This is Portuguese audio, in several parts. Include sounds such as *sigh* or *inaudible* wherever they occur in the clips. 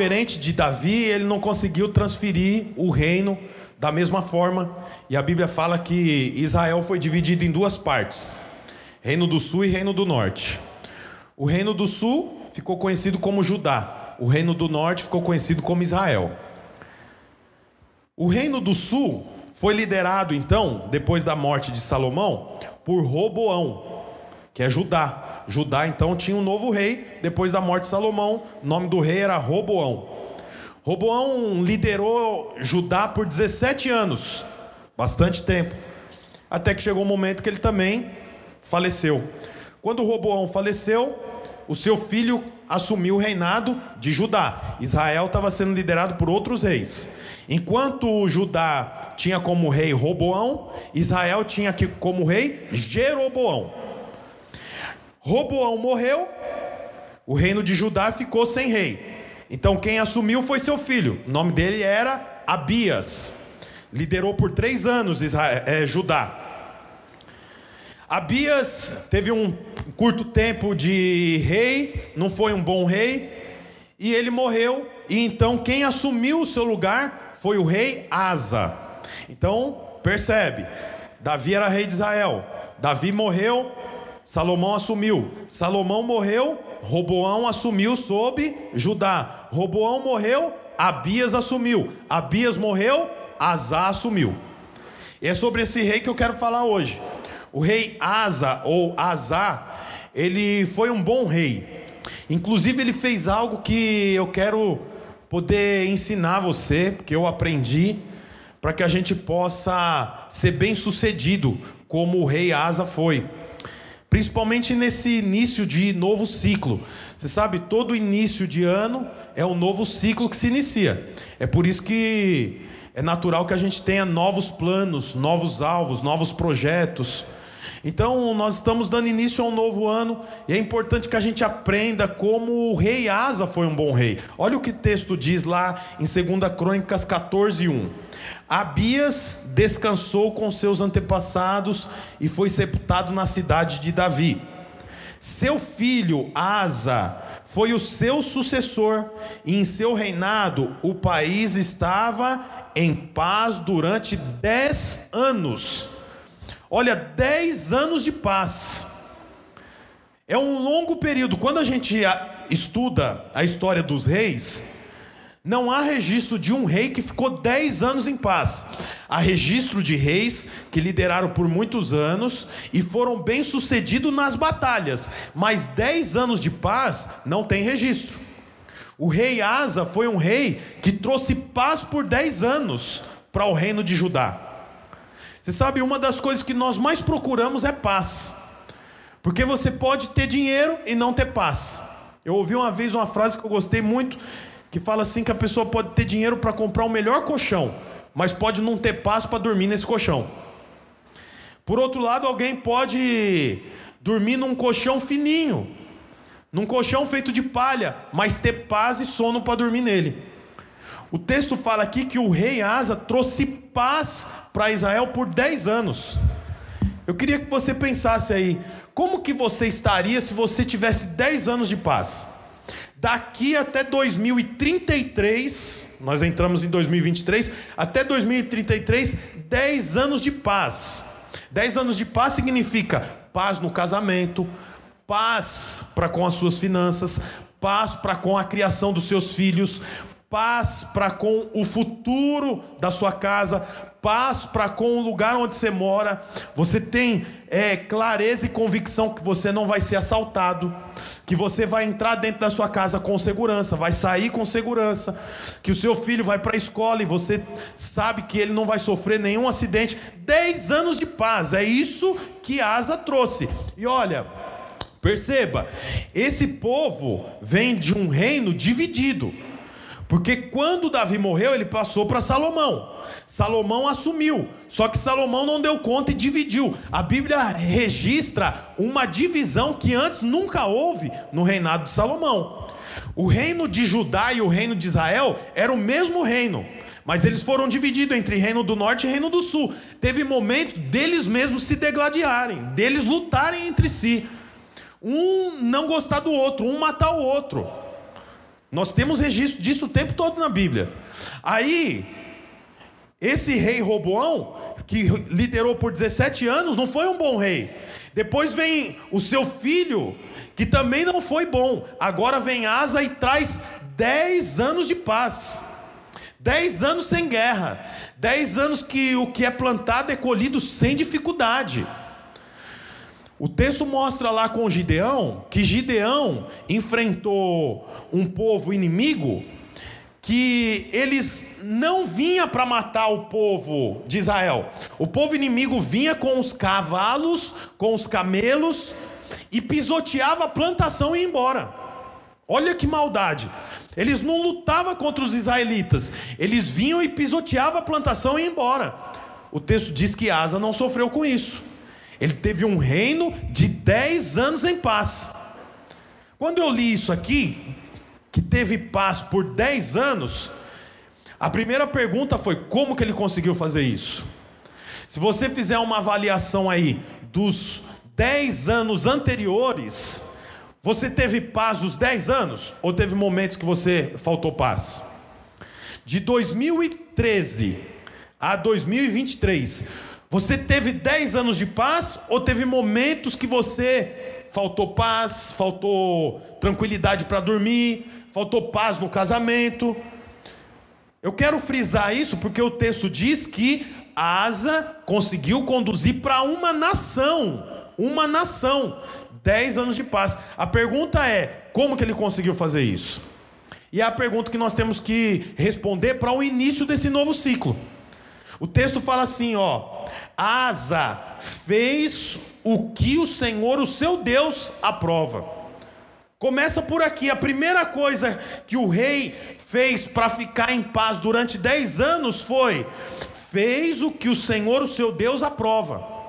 diferente de Davi, ele não conseguiu transferir o reino da mesma forma. E a Bíblia fala que Israel foi dividido em duas partes: Reino do Sul e Reino do Norte. O Reino do Sul ficou conhecido como Judá, o Reino do Norte ficou conhecido como Israel. O Reino do Sul foi liderado então, depois da morte de Salomão, por Roboão, que é Judá. Judá então tinha um novo rei depois da morte de Salomão, o nome do rei era Roboão. Roboão liderou Judá por 17 anos, bastante tempo, até que chegou um momento que ele também faleceu. Quando Roboão faleceu, o seu filho assumiu o reinado de Judá. Israel estava sendo liderado por outros reis. Enquanto Judá tinha como rei Roboão, Israel tinha como rei Jeroboão. Roboão morreu, o reino de Judá ficou sem rei. Então quem assumiu foi seu filho. O nome dele era Abias. Liderou por três anos Israel, é, Judá. Abias teve um curto tempo de rei, não foi um bom rei, e ele morreu. E então quem assumiu o seu lugar foi o rei Asa. Então, percebe, Davi era rei de Israel. Davi morreu, Salomão assumiu. Salomão morreu, Roboão assumiu sob Judá. Roboão morreu, Abias assumiu. Abias morreu, Asa assumiu. E é sobre esse rei que eu quero falar hoje. O rei Asa ou Asa, ele foi um bom rei. Inclusive ele fez algo que eu quero poder ensinar você, porque eu aprendi, para que a gente possa ser bem sucedido, como o rei Asa foi. Principalmente nesse início de novo ciclo. Você sabe, todo início de ano é um novo ciclo que se inicia. É por isso que é natural que a gente tenha novos planos, novos alvos, novos projetos. Então, nós estamos dando início a um novo ano e é importante que a gente aprenda como o rei Asa foi um bom rei. Olha o que o texto diz lá em 2 Crônicas 14, 1. Abias descansou com seus antepassados e foi sepultado na cidade de Davi. Seu filho Asa foi o seu sucessor, e em seu reinado o país estava em paz durante dez anos. Olha, dez anos de paz. É um longo período. Quando a gente estuda a história dos reis, não há registro de um rei que ficou dez anos em paz. Há registro de reis que lideraram por muitos anos e foram bem-sucedidos nas batalhas, mas dez anos de paz não tem registro. O rei Asa foi um rei que trouxe paz por dez anos para o reino de Judá. Você sabe, uma das coisas que nós mais procuramos é paz. Porque você pode ter dinheiro e não ter paz. Eu ouvi uma vez uma frase que eu gostei muito, que fala assim que a pessoa pode ter dinheiro para comprar o melhor colchão, mas pode não ter paz para dormir nesse colchão. Por outro lado, alguém pode dormir num colchão fininho, num colchão feito de palha, mas ter paz e sono para dormir nele. O texto fala aqui que o rei Asa trouxe paz para Israel por 10 anos. Eu queria que você pensasse aí, como que você estaria se você tivesse 10 anos de paz? Daqui até 2033, nós entramos em 2023, até 2033, 10 anos de paz. 10 anos de paz significa paz no casamento, paz para com as suas finanças, paz para com a criação dos seus filhos, paz para com o futuro da sua casa, paz para com o lugar onde você mora. Você tem é, clareza e convicção que você não vai ser assaltado, que você vai entrar dentro da sua casa com segurança, vai sair com segurança, que o seu filho vai para a escola e você sabe que ele não vai sofrer nenhum acidente. Dez anos de paz, é isso que Asa trouxe. E olha. Perceba, esse povo vem de um reino dividido. Porque quando Davi morreu, ele passou para Salomão. Salomão assumiu, só que Salomão não deu conta e dividiu. A Bíblia registra uma divisão que antes nunca houve no reinado de Salomão. O reino de Judá e o reino de Israel era o mesmo reino, mas eles foram divididos entre reino do norte e reino do sul. Teve momentos deles mesmos se degladiarem, deles lutarem entre si. Um não gostar do outro, um matar o outro. Nós temos registro disso o tempo todo na Bíblia. Aí, esse rei Roboão, que liderou por 17 anos, não foi um bom rei. Depois vem o seu filho, que também não foi bom. Agora vem Asa e traz 10 anos de paz. 10 anos sem guerra. 10 anos que o que é plantado é colhido sem dificuldade. O texto mostra lá com Gideão que Gideão enfrentou um povo inimigo que eles não vinha para matar o povo de Israel. O povo inimigo vinha com os cavalos, com os camelos e pisoteava a plantação e ia embora. Olha que maldade. Eles não lutavam contra os israelitas, eles vinham e pisoteavam a plantação e iam embora. O texto diz que Asa não sofreu com isso. Ele teve um reino de 10 anos em paz. Quando eu li isso aqui, que teve paz por 10 anos, a primeira pergunta foi: como que ele conseguiu fazer isso? Se você fizer uma avaliação aí dos 10 anos anteriores, você teve paz os 10 anos? Ou teve momentos que você faltou paz? De 2013 a 2023, você teve 10 anos de paz ou teve momentos que você faltou paz, faltou tranquilidade para dormir, faltou paz no casamento? Eu quero frisar isso porque o texto diz que Asa conseguiu conduzir para uma nação, uma nação, 10 anos de paz. A pergunta é: como que ele conseguiu fazer isso? E é a pergunta que nós temos que responder para o início desse novo ciclo. O texto fala assim, ó: Asa fez o que o Senhor, o seu Deus, aprova. Começa por aqui. A primeira coisa que o rei fez para ficar em paz durante dez anos foi: fez o que o Senhor, o seu Deus, aprova.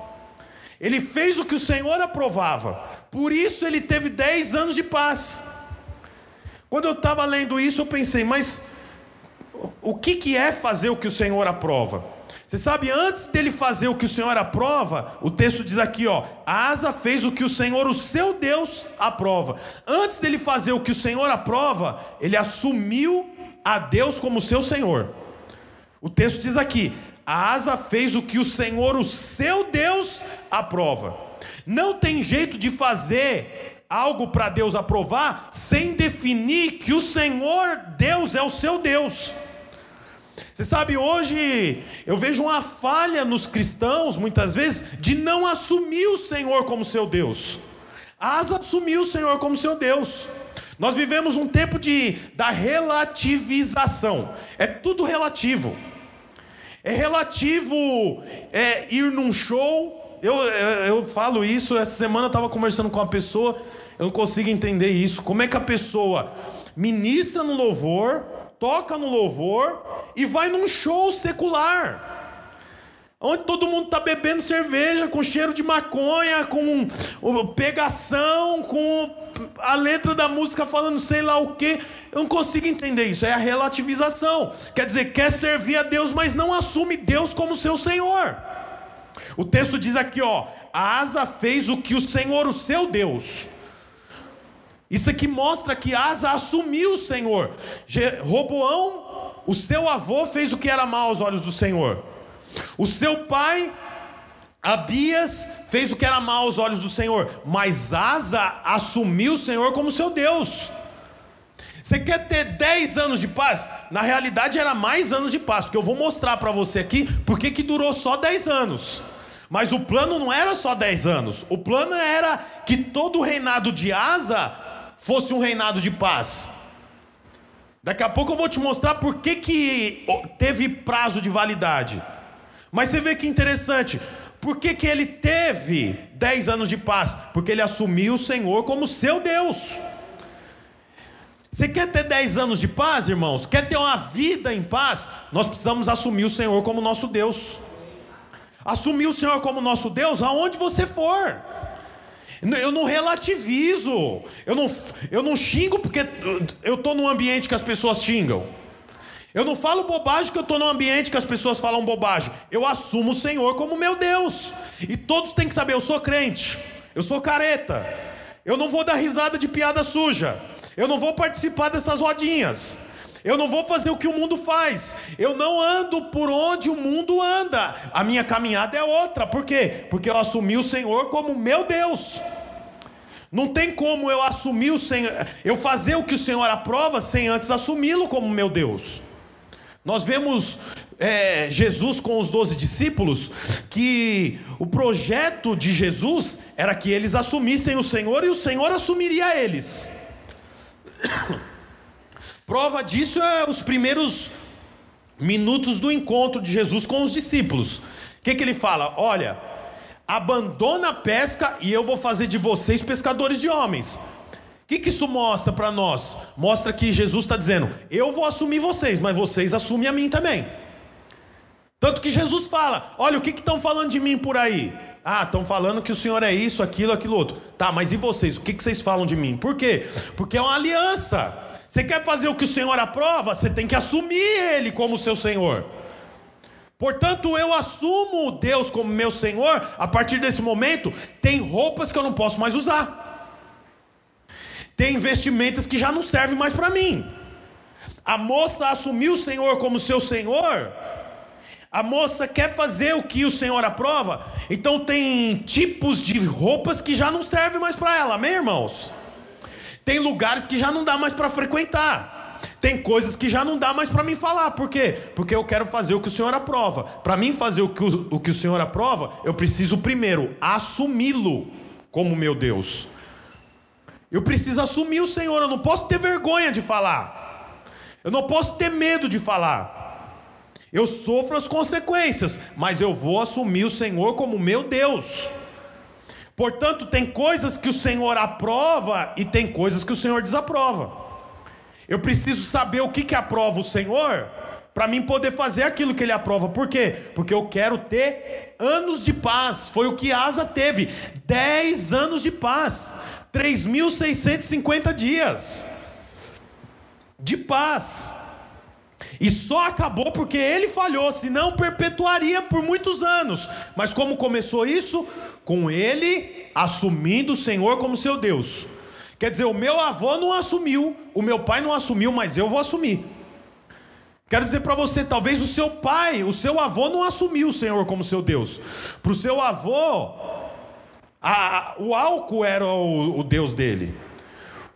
Ele fez o que o Senhor aprovava. Por isso ele teve dez anos de paz. Quando eu estava lendo isso, eu pensei, mas o que, que é fazer o que o Senhor aprova? Você sabe, antes dele fazer o que o Senhor aprova, o texto diz aqui, ó, Asa fez o que o Senhor, o seu Deus, aprova. Antes dele fazer o que o Senhor aprova, ele assumiu a Deus como seu Senhor. O texto diz aqui: Asa fez o que o Senhor, o seu Deus, aprova. Não tem jeito de fazer algo para Deus aprovar sem definir que o Senhor Deus é o seu Deus. Você sabe, hoje eu vejo uma falha nos cristãos, muitas vezes, de não assumir o Senhor como seu Deus. Asa assumiu o Senhor como seu Deus. Nós vivemos um tempo de, da relativização. É tudo relativo. É relativo é, ir num show. Eu, eu, eu falo isso, essa semana eu estava conversando com uma pessoa, eu não consigo entender isso. Como é que a pessoa ministra no louvor, toca no louvor e vai num show secular. Onde todo mundo está bebendo cerveja com cheiro de maconha, com pegação, com a letra da música falando sei lá o que. Eu não consigo entender isso. É a relativização. Quer dizer, quer servir a Deus, mas não assume Deus como seu Senhor. O texto diz aqui, ó: a Asa fez o que o Senhor, o seu Deus, isso aqui mostra que Asa assumiu o Senhor. Roboão, o seu avô, fez o que era mal aos olhos do Senhor. O seu pai, Abias, fez o que era mal aos olhos do Senhor. Mas Asa assumiu o Senhor como seu Deus. Você quer ter 10 anos de paz? Na realidade era mais anos de paz, porque eu vou mostrar para você aqui porque que durou só 10 anos. Mas o plano não era só 10 anos. O plano era que todo o reinado de Asa fosse um reinado de paz. Daqui a pouco eu vou te mostrar por que, que teve prazo de validade. Mas você vê que interessante. Por que, que ele teve 10 anos de paz? Porque ele assumiu o Senhor como seu Deus. Você quer ter 10 anos de paz, irmãos? Quer ter uma vida em paz? Nós precisamos assumir o Senhor como nosso Deus. Assumir o Senhor como nosso Deus aonde você for. Eu não relativizo. Eu não, eu não xingo porque eu estou num ambiente que as pessoas xingam. Eu não falo bobagem porque eu estou num ambiente que as pessoas falam bobagem. Eu assumo o Senhor como meu Deus. E todos têm que saber: eu sou crente, eu sou careta, eu não vou dar risada de piada suja, Eu não vou participar dessas rodinhas. Eu não vou fazer o que o mundo faz. Eu não ando por onde o mundo anda. A minha caminhada é outra. Por quê? Porque eu assumi o Senhor como meu Deus. Não tem como eu assumir o Senhor, eu fazer o que o Senhor aprova sem antes assumi-lo como meu Deus. Nós vemos é, Jesus com os doze discípulos que o projeto de Jesus era que eles assumissem o Senhor e o Senhor assumiria eles. *coughs* Prova disso é os primeiros minutos do encontro de Jesus com os discípulos. O que, que ele fala? Olha, abandona a pesca e eu vou fazer de vocês pescadores de homens. O que, que isso mostra para nós? Mostra que Jesus está dizendo: eu vou assumir vocês, mas vocês assumem a mim também. Tanto que Jesus fala: olha, o que estão falando de mim por aí? Ah, estão falando que o Senhor é isso, aquilo, aquilo outro. Tá, mas e vocês? O que, que vocês falam de mim? Por quê? Porque é uma aliança. Você quer fazer o que o Senhor aprova? Você tem que assumir Ele como seu Senhor. Portanto, eu assumo Deus como meu Senhor. A partir desse momento, tem roupas que eu não posso mais usar. Tem vestimentas que já não servem mais para mim. A moça assumiu o Senhor como seu Senhor a moça quer fazer o que o Senhor aprova, então tem tipos de roupas que já não servem mais para ela, amém, irmãos? Tem lugares que já não dá mais para frequentar. Tem coisas que já não dá mais para mim falar. Por quê? Porque eu quero fazer o que o Senhor aprova. Para mim fazer o que o, o que o Senhor aprova, eu preciso primeiro assumi-lo como meu Deus. Eu preciso assumir o Senhor, eu não posso ter vergonha de falar. Eu não posso ter medo de falar. Eu sofro as consequências, mas eu vou assumir o Senhor como meu Deus. Portanto, tem coisas que o Senhor aprova e tem coisas que o Senhor desaprova. Eu preciso saber o que, que aprova o Senhor para mim poder fazer aquilo que Ele aprova. Por quê? Porque eu quero ter anos de paz. Foi o que Asa teve: 10 anos de paz, 3.650 dias de paz. E só acabou porque ele falhou, senão perpetuaria por muitos anos. Mas como começou isso? Com ele assumindo o Senhor como seu Deus. Quer dizer, o meu avô não assumiu, o meu pai não assumiu, mas eu vou assumir. Quero dizer para você, talvez o seu pai, o seu avô não assumiu o Senhor como seu Deus. Para o seu avô, a, o álcool era o, o Deus dele.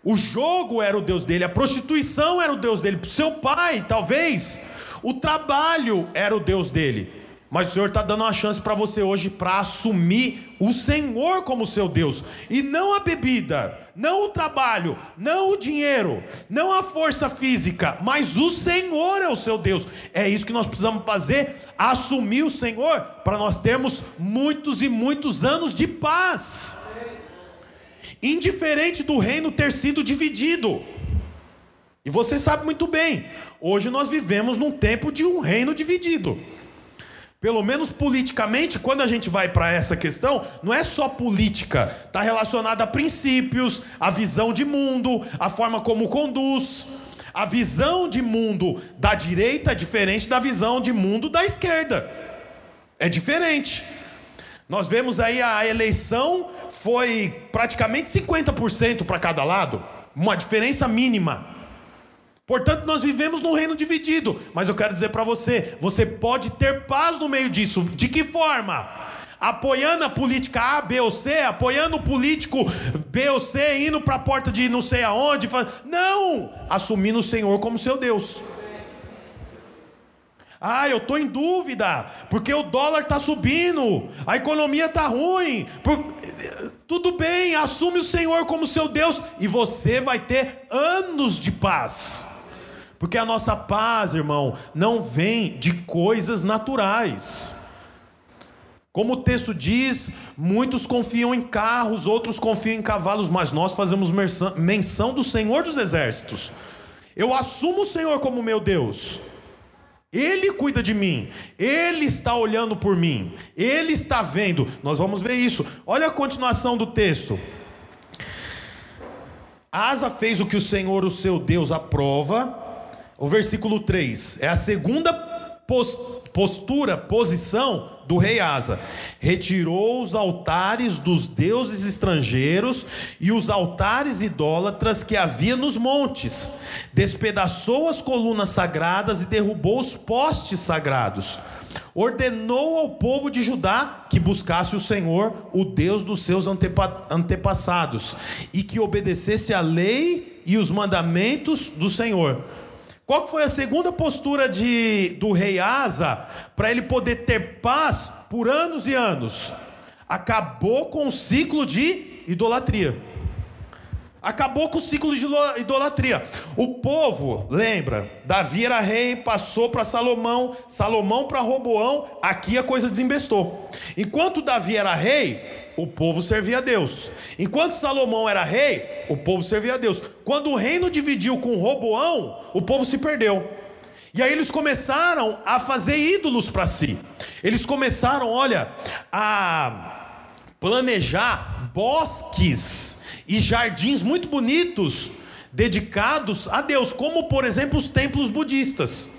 O jogo era o Deus dele, a prostituição era o Deus dele. Seu pai, talvez, o trabalho era o Deus dele. Mas o Senhor está dando uma chance para você hoje para assumir o Senhor como seu Deus, e não a bebida, não o trabalho, não o dinheiro, não a força física, mas o Senhor é o seu Deus. É isso que nós precisamos fazer: assumir o Senhor, para nós termos muitos e muitos anos de paz indiferente do reino ter sido dividido. E você sabe muito bem, hoje nós vivemos num tempo de um reino dividido. Pelo menos politicamente, quando a gente vai para essa questão, não é só política, está relacionada a princípios, a visão de mundo, a forma como conduz. A visão de mundo da direita é diferente da visão de mundo da esquerda. É diferente. Nós vemos aí a eleição foi praticamente 50% para cada lado, uma diferença mínima. Portanto, nós vivemos num reino dividido, mas eu quero dizer para você, você pode ter paz no meio disso. De que forma? Apoiando a política A, B ou C, apoiando o político B ou C, indo para a porta de não sei aonde, não, assumindo o Senhor como seu Deus. Ah, eu estou em dúvida, porque o dólar está subindo, a economia está ruim. Por... Tudo bem, assume o Senhor como seu Deus e você vai ter anos de paz. Porque a nossa paz, irmão, não vem de coisas naturais. Como o texto diz, muitos confiam em carros, outros confiam em cavalos, mas nós fazemos menção do Senhor dos exércitos. Eu assumo o Senhor como meu Deus. Ele cuida de mim, Ele está olhando por mim, Ele está vendo. Nós vamos ver isso. Olha a continuação do texto. Asa fez o que o Senhor, o seu Deus, aprova. O versículo 3 é a segunda postura, posição do rei Asa. Retirou os altares dos deuses estrangeiros e os altares idólatras que havia nos montes. Despedaçou as colunas sagradas e derrubou os postes sagrados. Ordenou ao povo de Judá que buscasse o Senhor, o Deus dos seus antepa antepassados, e que obedecesse a lei e os mandamentos do Senhor qual foi a segunda postura de, do rei Asa para ele poder ter paz por anos e anos? Acabou com o ciclo de idolatria. Acabou com o ciclo de idolatria. O povo, lembra, Davi era rei, passou para Salomão, Salomão para Roboão, aqui a coisa desembestou. Enquanto Davi era rei, o povo servia a Deus. Enquanto Salomão era rei, o povo servia a Deus. Quando o reino dividiu com Roboão, o povo se perdeu. E aí eles começaram a fazer ídolos para si. Eles começaram, olha, a planejar bosques e jardins muito bonitos dedicados a Deus, como por exemplo os templos budistas.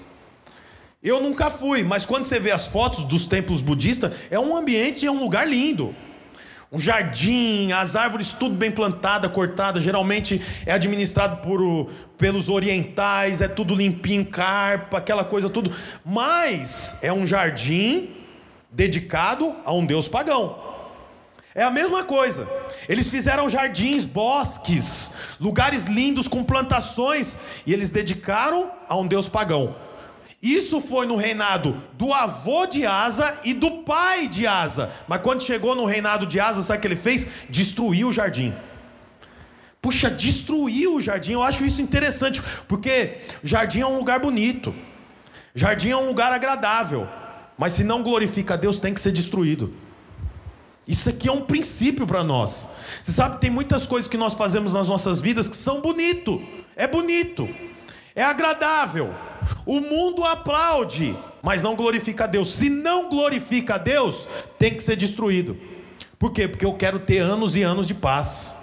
Eu nunca fui, mas quando você vê as fotos dos templos budistas, é um ambiente, é um lugar lindo um jardim, as árvores tudo bem plantada, cortada, geralmente é administrado por, pelos orientais, é tudo limpinho, carpa, aquela coisa tudo. Mas é um jardim dedicado a um deus pagão. É a mesma coisa. Eles fizeram jardins, bosques, lugares lindos com plantações e eles dedicaram a um deus pagão. Isso foi no reinado do avô de Asa e do pai de Asa. Mas quando chegou no reinado de Asa, sabe o que ele fez? Destruiu o jardim. Puxa, destruiu o jardim. Eu acho isso interessante, porque jardim é um lugar bonito. Jardim é um lugar agradável. Mas se não glorifica a Deus, tem que ser destruído. Isso aqui é um princípio para nós. Você sabe, tem muitas coisas que nós fazemos nas nossas vidas que são bonito. É bonito. É agradável o mundo aplaude, mas não glorifica a Deus. Se não glorifica a Deus, tem que ser destruído. Por quê? Porque eu quero ter anos e anos de paz.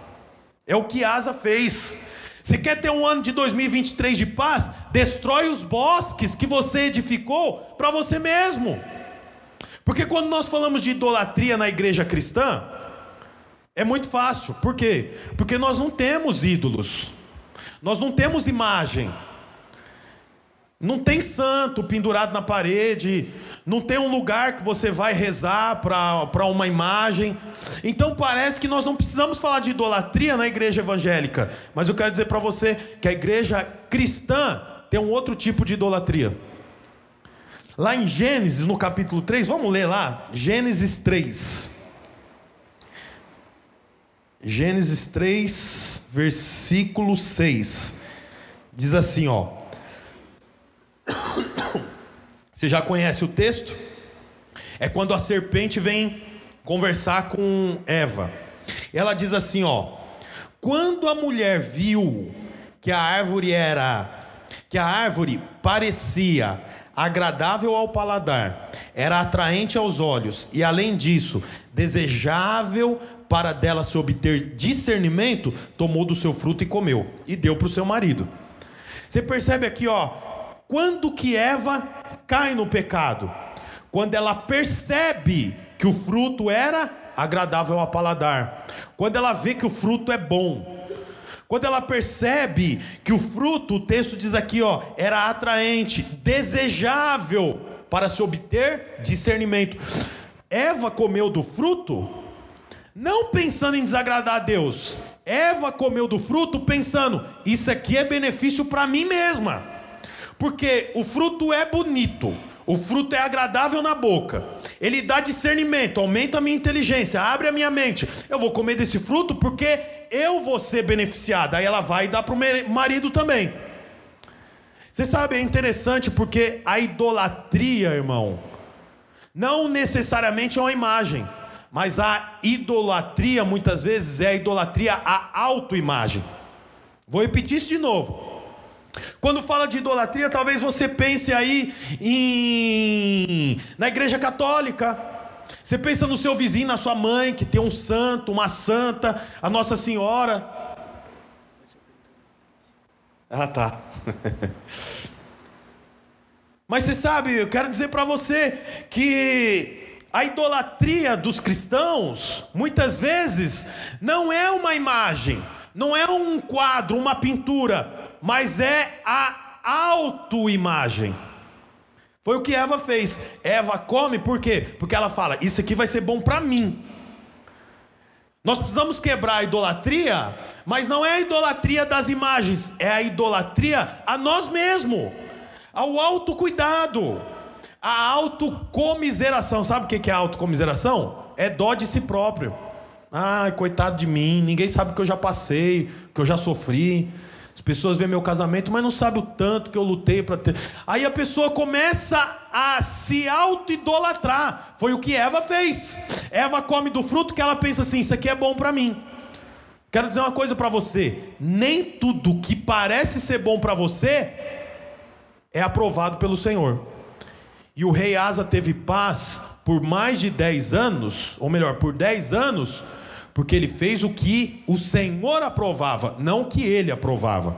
É o que Asa fez. Se quer ter um ano de 2023 de paz, destrói os bosques que você edificou para você mesmo. Porque quando nós falamos de idolatria na igreja cristã, é muito fácil. Por quê? Porque nós não temos ídolos. Nós não temos imagem. Não tem santo pendurado na parede, não tem um lugar que você vai rezar para uma imagem. Então parece que nós não precisamos falar de idolatria na igreja evangélica, mas eu quero dizer para você que a igreja cristã tem um outro tipo de idolatria. Lá em Gênesis, no capítulo 3, vamos ler lá, Gênesis 3. Gênesis 3, versículo 6. Diz assim, ó: você já conhece o texto? É quando a serpente vem conversar com Eva. Ela diz assim, ó: Quando a mulher viu que a árvore era que a árvore parecia agradável ao paladar, era atraente aos olhos e além disso, desejável para dela se obter discernimento, tomou do seu fruto e comeu e deu para o seu marido. Você percebe aqui, ó, quando que Eva cai no pecado? Quando ela percebe que o fruto era agradável ao paladar. Quando ela vê que o fruto é bom. Quando ela percebe que o fruto, o texto diz aqui, ó, era atraente, desejável para se obter discernimento. Eva comeu do fruto não pensando em desagradar a Deus. Eva comeu do fruto pensando: isso aqui é benefício para mim mesma. Porque o fruto é bonito, o fruto é agradável na boca. Ele dá discernimento, aumenta a minha inteligência, abre a minha mente. Eu vou comer desse fruto porque eu vou ser beneficiado. Aí ela vai dar para o marido também. Você sabe, é interessante porque a idolatria, irmão, não necessariamente é uma imagem, mas a idolatria muitas vezes é a idolatria à autoimagem. Vou repetir isso de novo. Quando fala de idolatria, talvez você pense aí em na igreja católica. Você pensa no seu vizinho, na sua mãe, que tem um santo, uma santa, a Nossa Senhora. Ah, tá. *laughs* Mas você sabe, eu quero dizer para você que a idolatria dos cristãos, muitas vezes, não é uma imagem, não é um quadro, uma pintura, mas é a autoimagem. Foi o que Eva fez. Eva come por quê? Porque ela fala: Isso aqui vai ser bom para mim. Nós precisamos quebrar a idolatria, mas não é a idolatria das imagens, é a idolatria a nós mesmos, ao autocuidado, a autocomiseração. Sabe o que é autocomiseração? É dó de si próprio. Ai, coitado de mim, ninguém sabe o que eu já passei, o que eu já sofri. As pessoas veem meu casamento, mas não sabem o tanto que eu lutei para ter. Aí a pessoa começa a se auto-idolatrar. Foi o que Eva fez. Eva come do fruto que ela pensa assim: Isso aqui é bom para mim. Quero dizer uma coisa para você: nem tudo que parece ser bom para você é aprovado pelo Senhor. E o rei Asa teve paz por mais de 10 anos, ou melhor, por 10 anos porque ele fez o que o Senhor aprovava, não o que ele aprovava.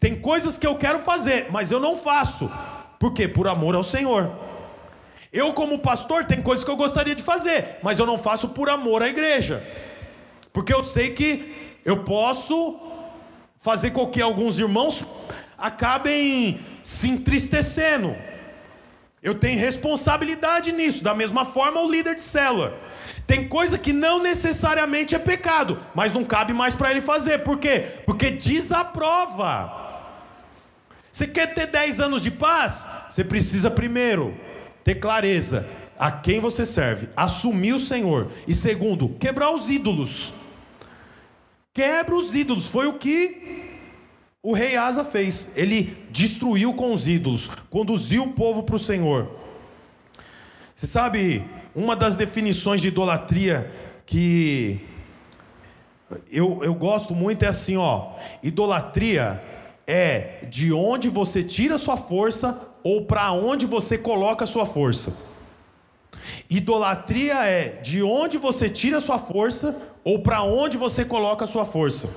Tem coisas que eu quero fazer, mas eu não faço. Por quê? Por amor ao Senhor. Eu, como pastor, tem coisas que eu gostaria de fazer, mas eu não faço por amor à igreja. Porque eu sei que eu posso fazer com que alguns irmãos acabem se entristecendo. Eu tenho responsabilidade nisso, da mesma forma o líder de célula. Tem coisa que não necessariamente é pecado, mas não cabe mais para ele fazer. Por quê? Porque desaprova. Você quer ter 10 anos de paz? Você precisa primeiro ter clareza a quem você serve, assumir o Senhor. E segundo, quebrar os ídolos. Quebra os ídolos. Foi o que o rei Asa fez. Ele destruiu com os ídolos, conduziu o povo para o Senhor. Você sabe, uma das definições de idolatria que eu, eu gosto muito é assim, ó. Idolatria é de onde você tira sua força ou para onde você coloca sua força. Idolatria é de onde você tira sua força ou para onde você coloca sua força.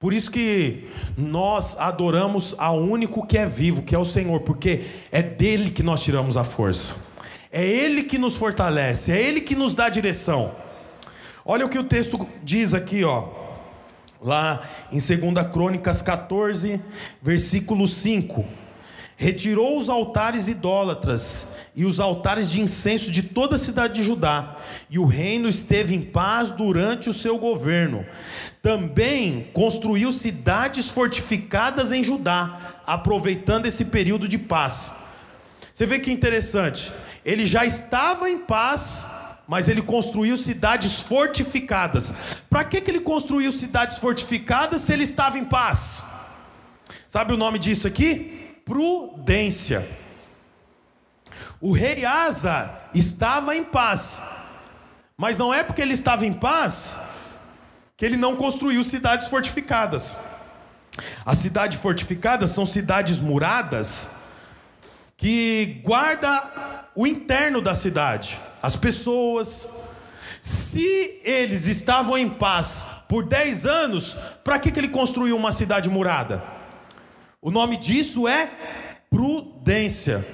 Por isso que nós adoramos ao único que é vivo, que é o Senhor, porque é dele que nós tiramos a força. É Ele que nos fortalece, é Ele que nos dá direção. Olha o que o texto diz aqui, ó. Lá em 2 Crônicas 14, versículo 5. Retirou os altares idólatras e os altares de incenso de toda a cidade de Judá, e o reino esteve em paz durante o seu governo. Também construiu cidades fortificadas em Judá, aproveitando esse período de paz. Você vê que interessante. Ele já estava em paz, mas ele construiu cidades fortificadas. Para que, que ele construiu cidades fortificadas se ele estava em paz? Sabe o nome disso aqui? Prudência. O rei Asa estava em paz, mas não é porque ele estava em paz que ele não construiu cidades fortificadas. As cidades fortificadas são cidades muradas que guarda o interno da cidade, as pessoas. Se eles estavam em paz por 10 anos, para que, que ele construiu uma cidade murada? O nome disso é prudência.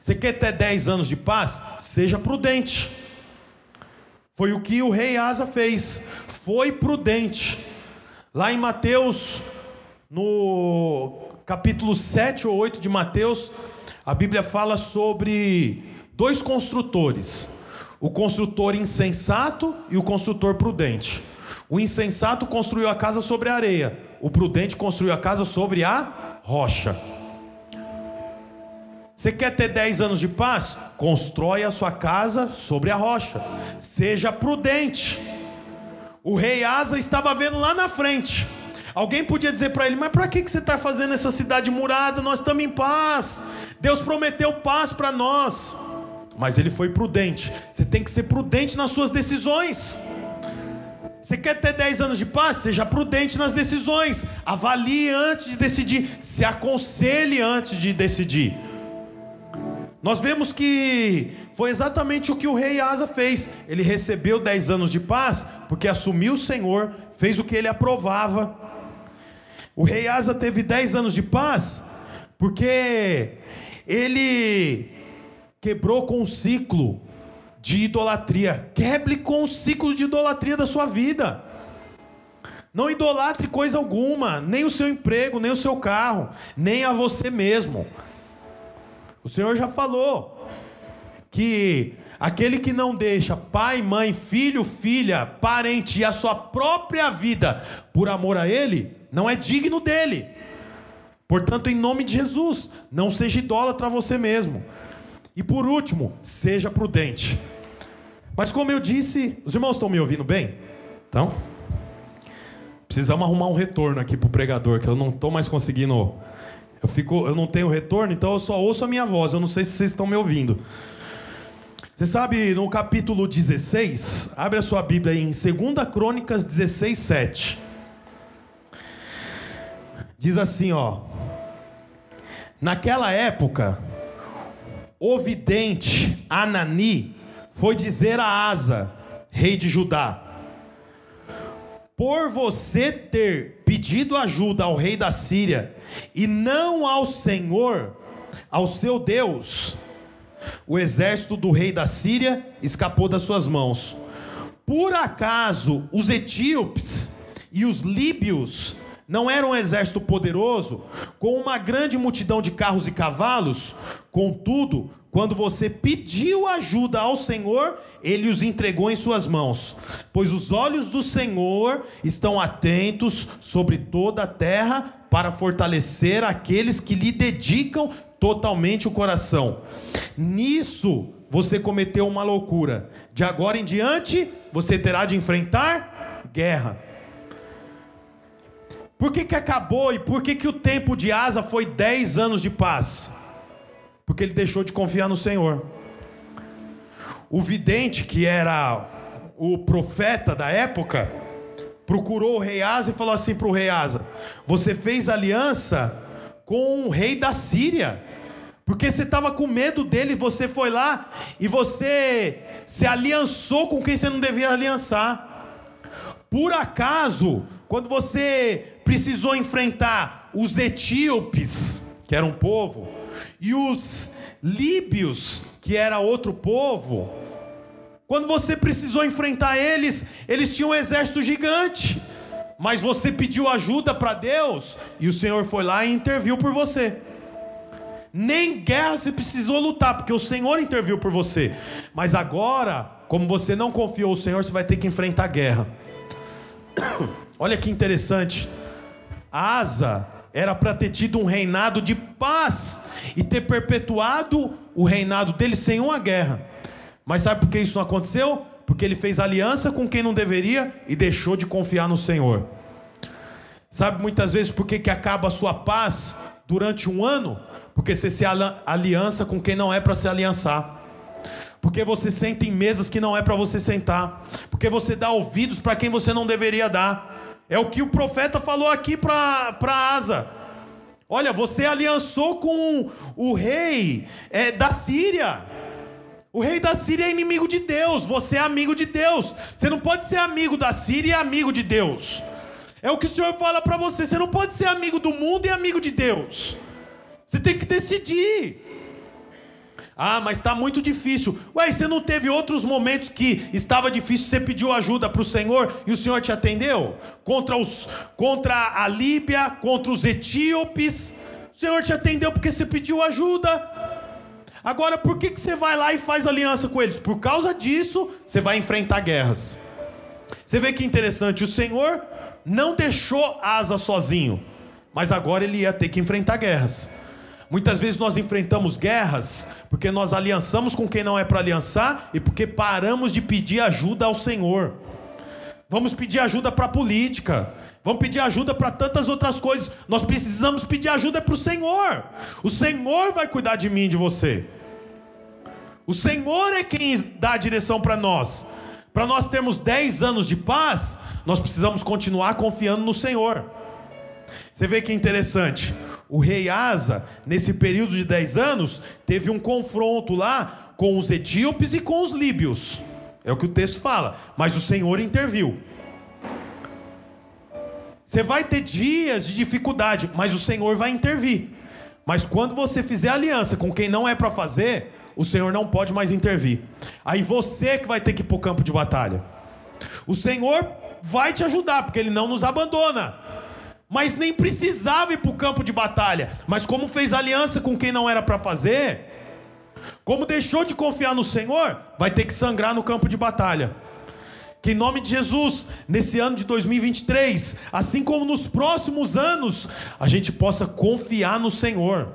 Você quer ter 10 anos de paz? Seja prudente. Foi o que o rei Asa fez. Foi prudente. Lá em Mateus, no capítulo 7 ou 8 de Mateus, a Bíblia fala sobre dois construtores: o construtor insensato e o construtor prudente. O insensato construiu a casa sobre a areia, o prudente construiu a casa sobre a rocha. Você quer ter 10 anos de paz? Constrói a sua casa sobre a rocha. Seja prudente. O rei Asa estava vendo lá na frente. Alguém podia dizer para ele: Mas para que, que você está fazendo essa cidade murada? Nós estamos em paz. Deus prometeu paz para nós mas ele foi prudente. Você tem que ser prudente nas suas decisões. Você quer ter 10 anos de paz? Seja prudente nas decisões. Avalie antes de decidir. Se aconselhe antes de decidir. Nós vemos que foi exatamente o que o rei Asa fez. Ele recebeu 10 anos de paz porque assumiu o Senhor, fez o que ele aprovava. O rei Asa teve 10 anos de paz Porque ele quebrou com o ciclo de idolatria. Quebre com o ciclo de idolatria da sua vida. Não idolatre coisa alguma, nem o seu emprego, nem o seu carro, nem a você mesmo. O Senhor já falou que aquele que não deixa pai, mãe, filho, filha, parente e a sua própria vida por amor a Ele, não é digno dele. Portanto, em nome de Jesus, não seja idólatra você mesmo. E por último, seja prudente. Mas como eu disse, os irmãos estão me ouvindo bem? Então? Precisamos arrumar um retorno aqui para o pregador, que eu não estou mais conseguindo. Eu, fico, eu não tenho retorno, então eu só ouço a minha voz. Eu não sei se vocês estão me ouvindo. Você sabe, no capítulo 16, abre a sua Bíblia aí, em 2 Crônicas 16, 7. Diz assim, ó. Naquela época, o vidente Anani foi dizer a Asa, rei de Judá: por você ter pedido ajuda ao rei da Síria e não ao Senhor, ao seu Deus, o exército do rei da Síria escapou das suas mãos. Por acaso os etíopes e os líbios não eram um exército poderoso, com uma grande multidão de carros e cavalos? Contudo, quando você pediu ajuda ao Senhor, ele os entregou em suas mãos. Pois os olhos do Senhor estão atentos sobre toda a terra para fortalecer aqueles que lhe dedicam totalmente o coração. Nisso você cometeu uma loucura. De agora em diante, você terá de enfrentar guerra. Por que, que acabou e por que, que o tempo de Asa foi 10 anos de paz? porque ele deixou de confiar no Senhor. O vidente, que era o profeta da época, procurou o rei Asa e falou assim para o rei Asa: Você fez aliança com o rei da Síria, porque você estava com medo dele, você foi lá e você se aliançou com quem você não devia aliançar. Por acaso, quando você precisou enfrentar os etíopes, que era um povo, e os líbios, que era outro povo, quando você precisou enfrentar eles, eles tinham um exército gigante. Mas você pediu ajuda para Deus e o Senhor foi lá e interviu por você. Nem guerra você precisou lutar, porque o Senhor interviu por você. Mas agora, como você não confiou no Senhor, você vai ter que enfrentar a guerra. *coughs* Olha que interessante. Asa era para ter tido um reinado de paz e ter perpetuado o reinado dele sem uma guerra. Mas sabe por que isso não aconteceu? Porque ele fez aliança com quem não deveria e deixou de confiar no Senhor. Sabe muitas vezes por que, que acaba a sua paz durante um ano? Porque você se aliança com quem não é para se aliançar. Porque você senta em mesas que não é para você sentar. Porque você dá ouvidos para quem você não deveria dar. É o que o profeta falou aqui para Asa. Olha, você aliançou com o rei é, da Síria. O rei da Síria é inimigo de Deus. Você é amigo de Deus. Você não pode ser amigo da Síria e amigo de Deus. É o que o Senhor fala para você. Você não pode ser amigo do mundo e amigo de Deus. Você tem que decidir. Ah, mas está muito difícil. Ué, você não teve outros momentos que estava difícil, você pediu ajuda para o Senhor e o Senhor te atendeu? Contra, os, contra a Líbia, contra os etíopes. O Senhor te atendeu porque você pediu ajuda. Agora, por que, que você vai lá e faz aliança com eles? Por causa disso, você vai enfrentar guerras. Você vê que interessante, o Senhor não deixou Asa sozinho, mas agora ele ia ter que enfrentar guerras. Muitas vezes nós enfrentamos guerras porque nós aliançamos com quem não é para aliançar e porque paramos de pedir ajuda ao Senhor. Vamos pedir ajuda para a política. Vamos pedir ajuda para tantas outras coisas. Nós precisamos pedir ajuda para o Senhor. O Senhor vai cuidar de mim e de você. O Senhor é quem dá a direção para nós. Para nós termos 10 anos de paz, nós precisamos continuar confiando no Senhor. Você vê que interessante o rei Asa, nesse período de 10 anos, teve um confronto lá com os etíopes e com os líbios. É o que o texto fala. Mas o Senhor interviu. Você vai ter dias de dificuldade, mas o Senhor vai intervir. Mas quando você fizer aliança com quem não é para fazer, o Senhor não pode mais intervir. Aí você que vai ter que ir para o campo de batalha. O Senhor vai te ajudar, porque Ele não nos abandona. Mas nem precisava ir para o campo de batalha. Mas como fez aliança com quem não era para fazer, como deixou de confiar no Senhor, vai ter que sangrar no campo de batalha. Que em nome de Jesus, nesse ano de 2023, assim como nos próximos anos, a gente possa confiar no Senhor.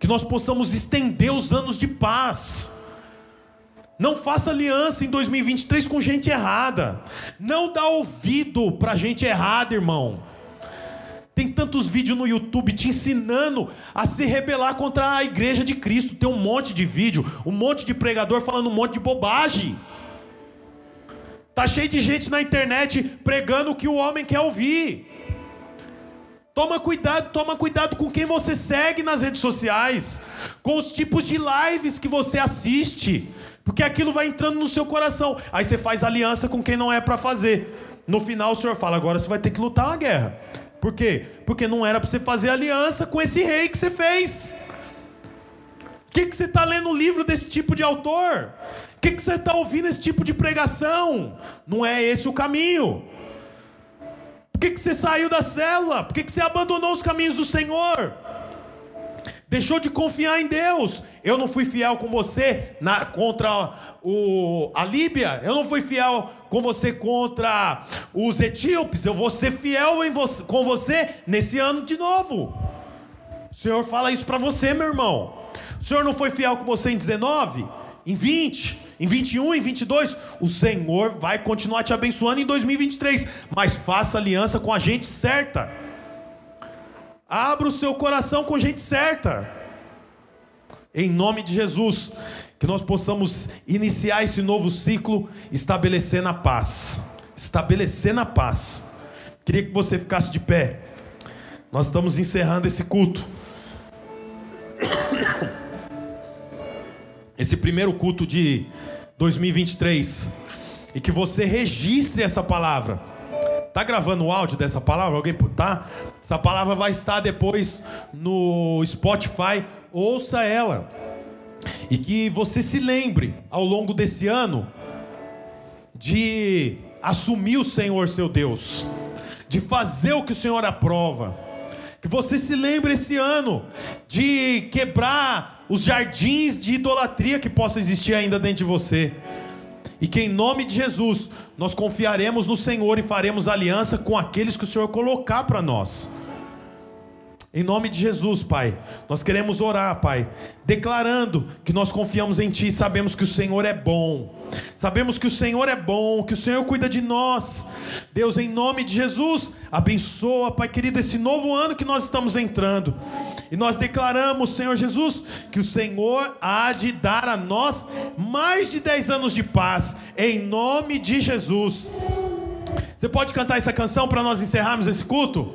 Que nós possamos estender os anos de paz. Não faça aliança em 2023 com gente errada. Não dá ouvido para gente errada, irmão. Tem tantos vídeos no YouTube te ensinando a se rebelar contra a igreja de Cristo. Tem um monte de vídeo, um monte de pregador falando um monte de bobagem. Tá cheio de gente na internet pregando o que o homem quer ouvir. Toma cuidado, toma cuidado com quem você segue nas redes sociais, com os tipos de lives que você assiste, porque aquilo vai entrando no seu coração. Aí você faz aliança com quem não é para fazer. No final o Senhor fala: agora você vai ter que lutar uma guerra. Por quê? Porque não era para você fazer aliança com esse rei que você fez. O que, que você está lendo livro desse tipo de autor? O que, que você está ouvindo esse tipo de pregação? Não é esse o caminho. Por que, que você saiu da célula? Por que, que você abandonou os caminhos do Senhor? Deixou de confiar em Deus. Eu não fui fiel com você na, contra o, a Líbia. Eu não fui fiel com você contra os etíopes. Eu vou ser fiel em com você nesse ano de novo. O Senhor fala isso para você, meu irmão. O Senhor não foi fiel com você em 19, em 20, em 21, em 22. O Senhor vai continuar te abençoando em 2023. Mas faça aliança com a gente certa. Abra o seu coração com gente certa. Em nome de Jesus, que nós possamos iniciar esse novo ciclo estabelecendo a paz. Estabelecendo a paz. Queria que você ficasse de pé. Nós estamos encerrando esse culto. *coughs* esse primeiro culto de 2023 e que você registre essa palavra. Tá gravando o áudio dessa palavra? Alguém tá? Essa palavra vai estar depois no Spotify. Ouça ela. E que você se lembre ao longo desse ano de assumir o Senhor seu Deus, de fazer o que o Senhor aprova. Que você se lembre esse ano de quebrar os jardins de idolatria que possa existir ainda dentro de você. E que em nome de Jesus nós confiaremos no Senhor e faremos aliança com aqueles que o Senhor colocar para nós. Em nome de Jesus, Pai, nós queremos orar, Pai, declarando que nós confiamos em Ti e sabemos que o Senhor é bom. Sabemos que o Senhor é bom, que o Senhor cuida de nós. Deus, em nome de Jesus, abençoa, Pai querido, esse novo ano que nós estamos entrando. E nós declaramos, Senhor Jesus, que o Senhor há de dar a nós mais de 10 anos de paz, em nome de Jesus. Você pode cantar essa canção para nós encerrarmos esse culto?